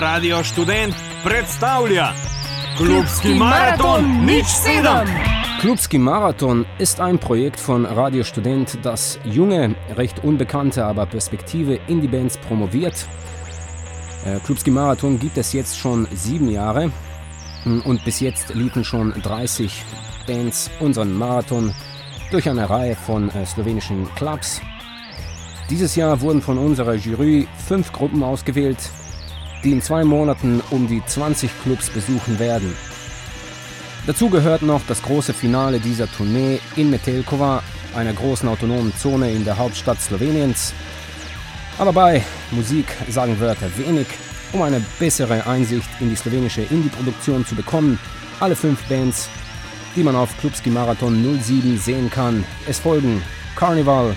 Radio Študent predstavlja Klubski Marathon Nič 7. Klubski Marathon ist ein Projekt von Radio Student, das junge, recht unbekannte, aber Perspektive Indie-Bands promoviert. Äh, Klubski Marathon gibt es jetzt schon sieben Jahre und bis jetzt liefen schon 30 Bands unseren Marathon durch eine Reihe von äh, slowenischen Clubs. Dieses Jahr wurden von unserer Jury fünf Gruppen ausgewählt, die in zwei Monaten um die 20 Clubs besuchen werden. Dazu gehört noch das große Finale dieser Tournee in Metelkova, einer großen autonomen Zone in der Hauptstadt Sloweniens. Aber bei Musik sagen Wörter wenig. Um eine bessere Einsicht in die slowenische Indie-Produktion zu bekommen, alle fünf Bands, die man auf Klubski Marathon 07 sehen kann. Es folgen Carnival,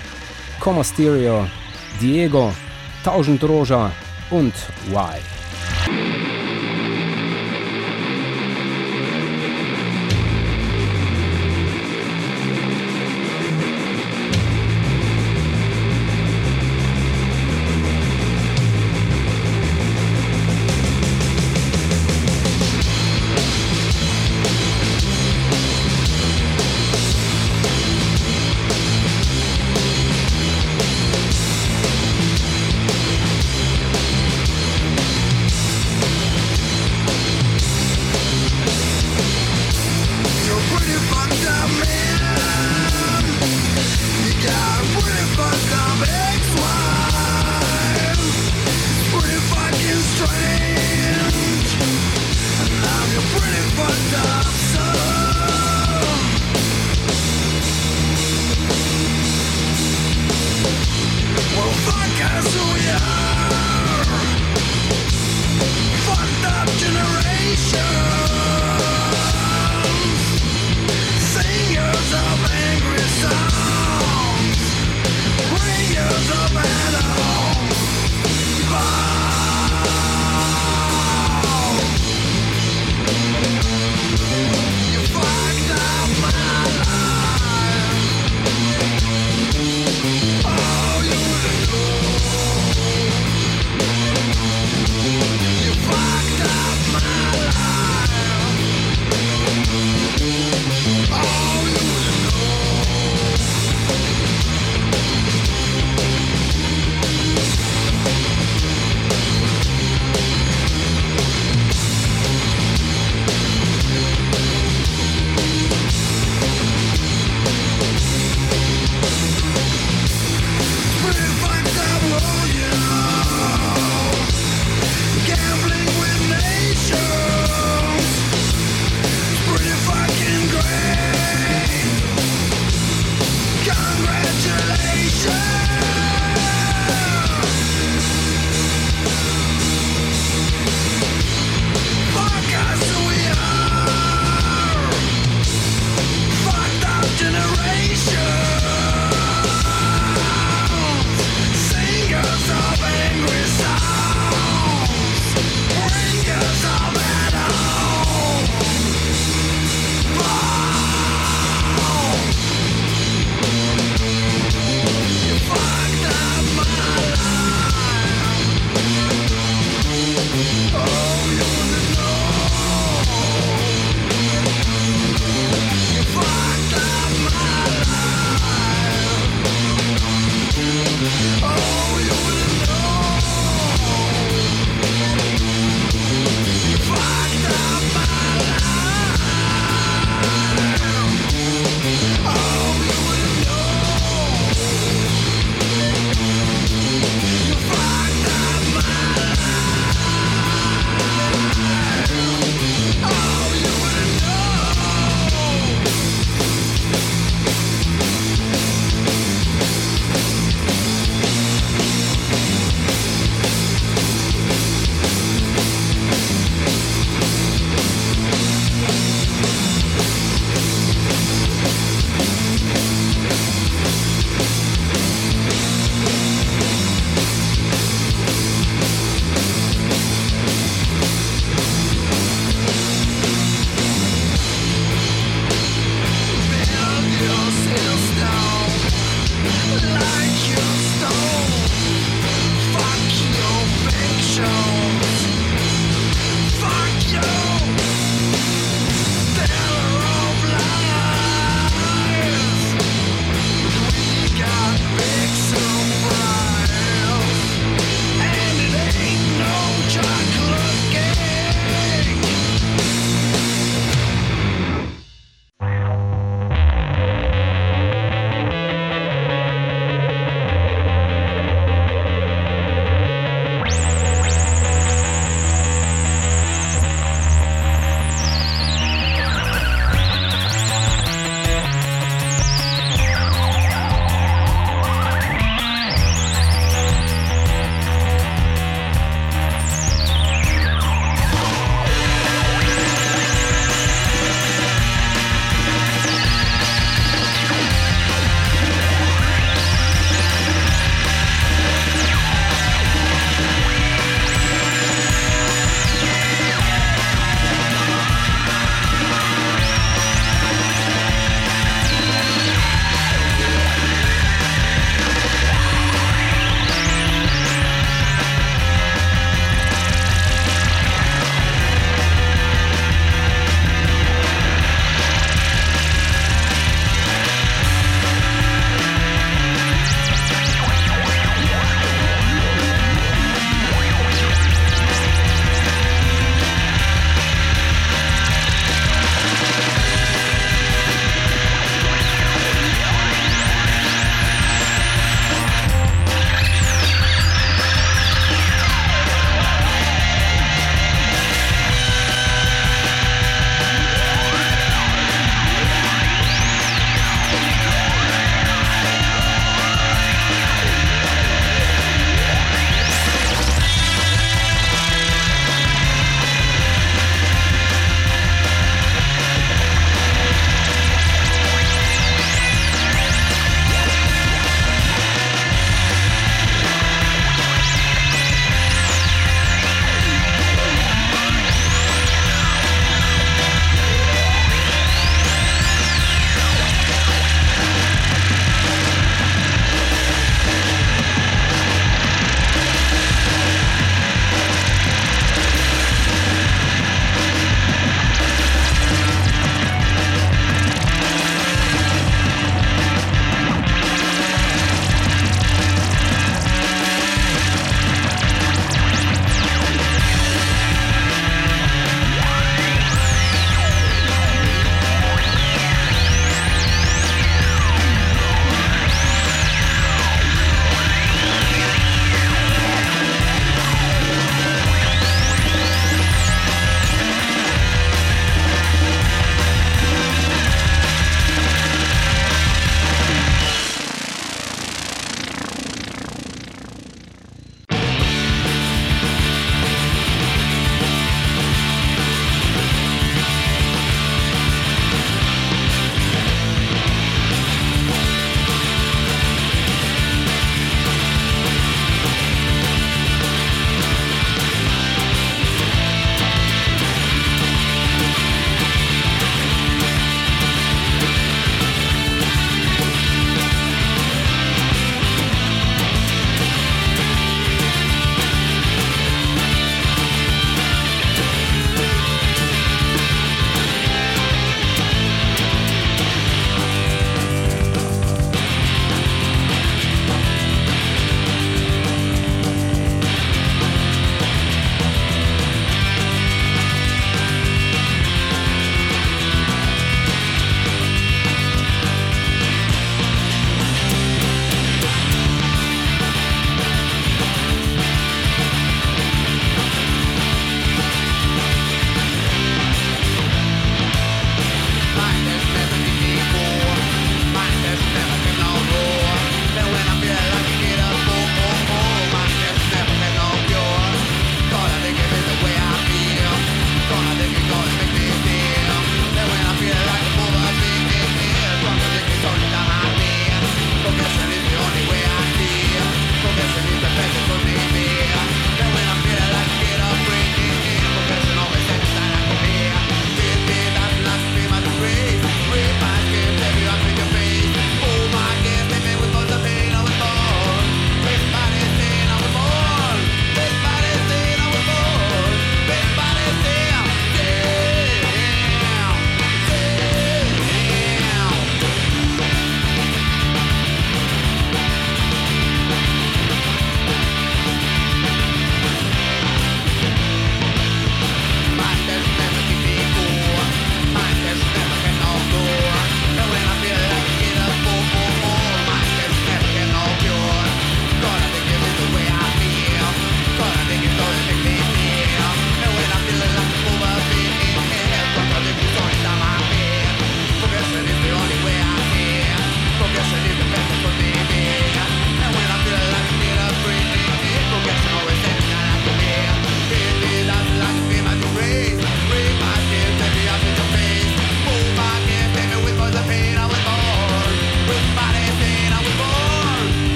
Como Stereo, Diego, Tausend Roja und Why.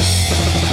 Thank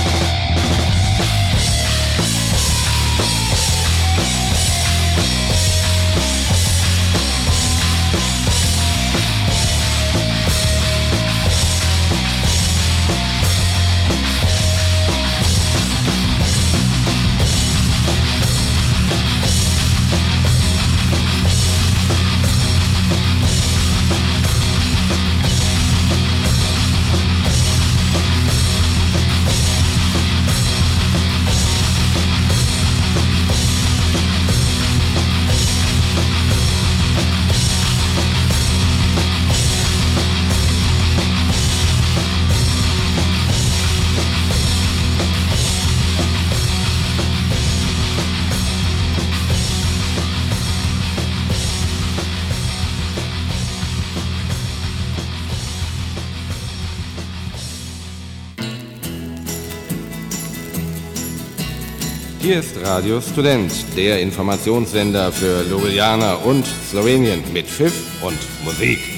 Hier ist Radio Student, der Informationssender für Ljubljana und Slowenien mit Pfiff und Musik.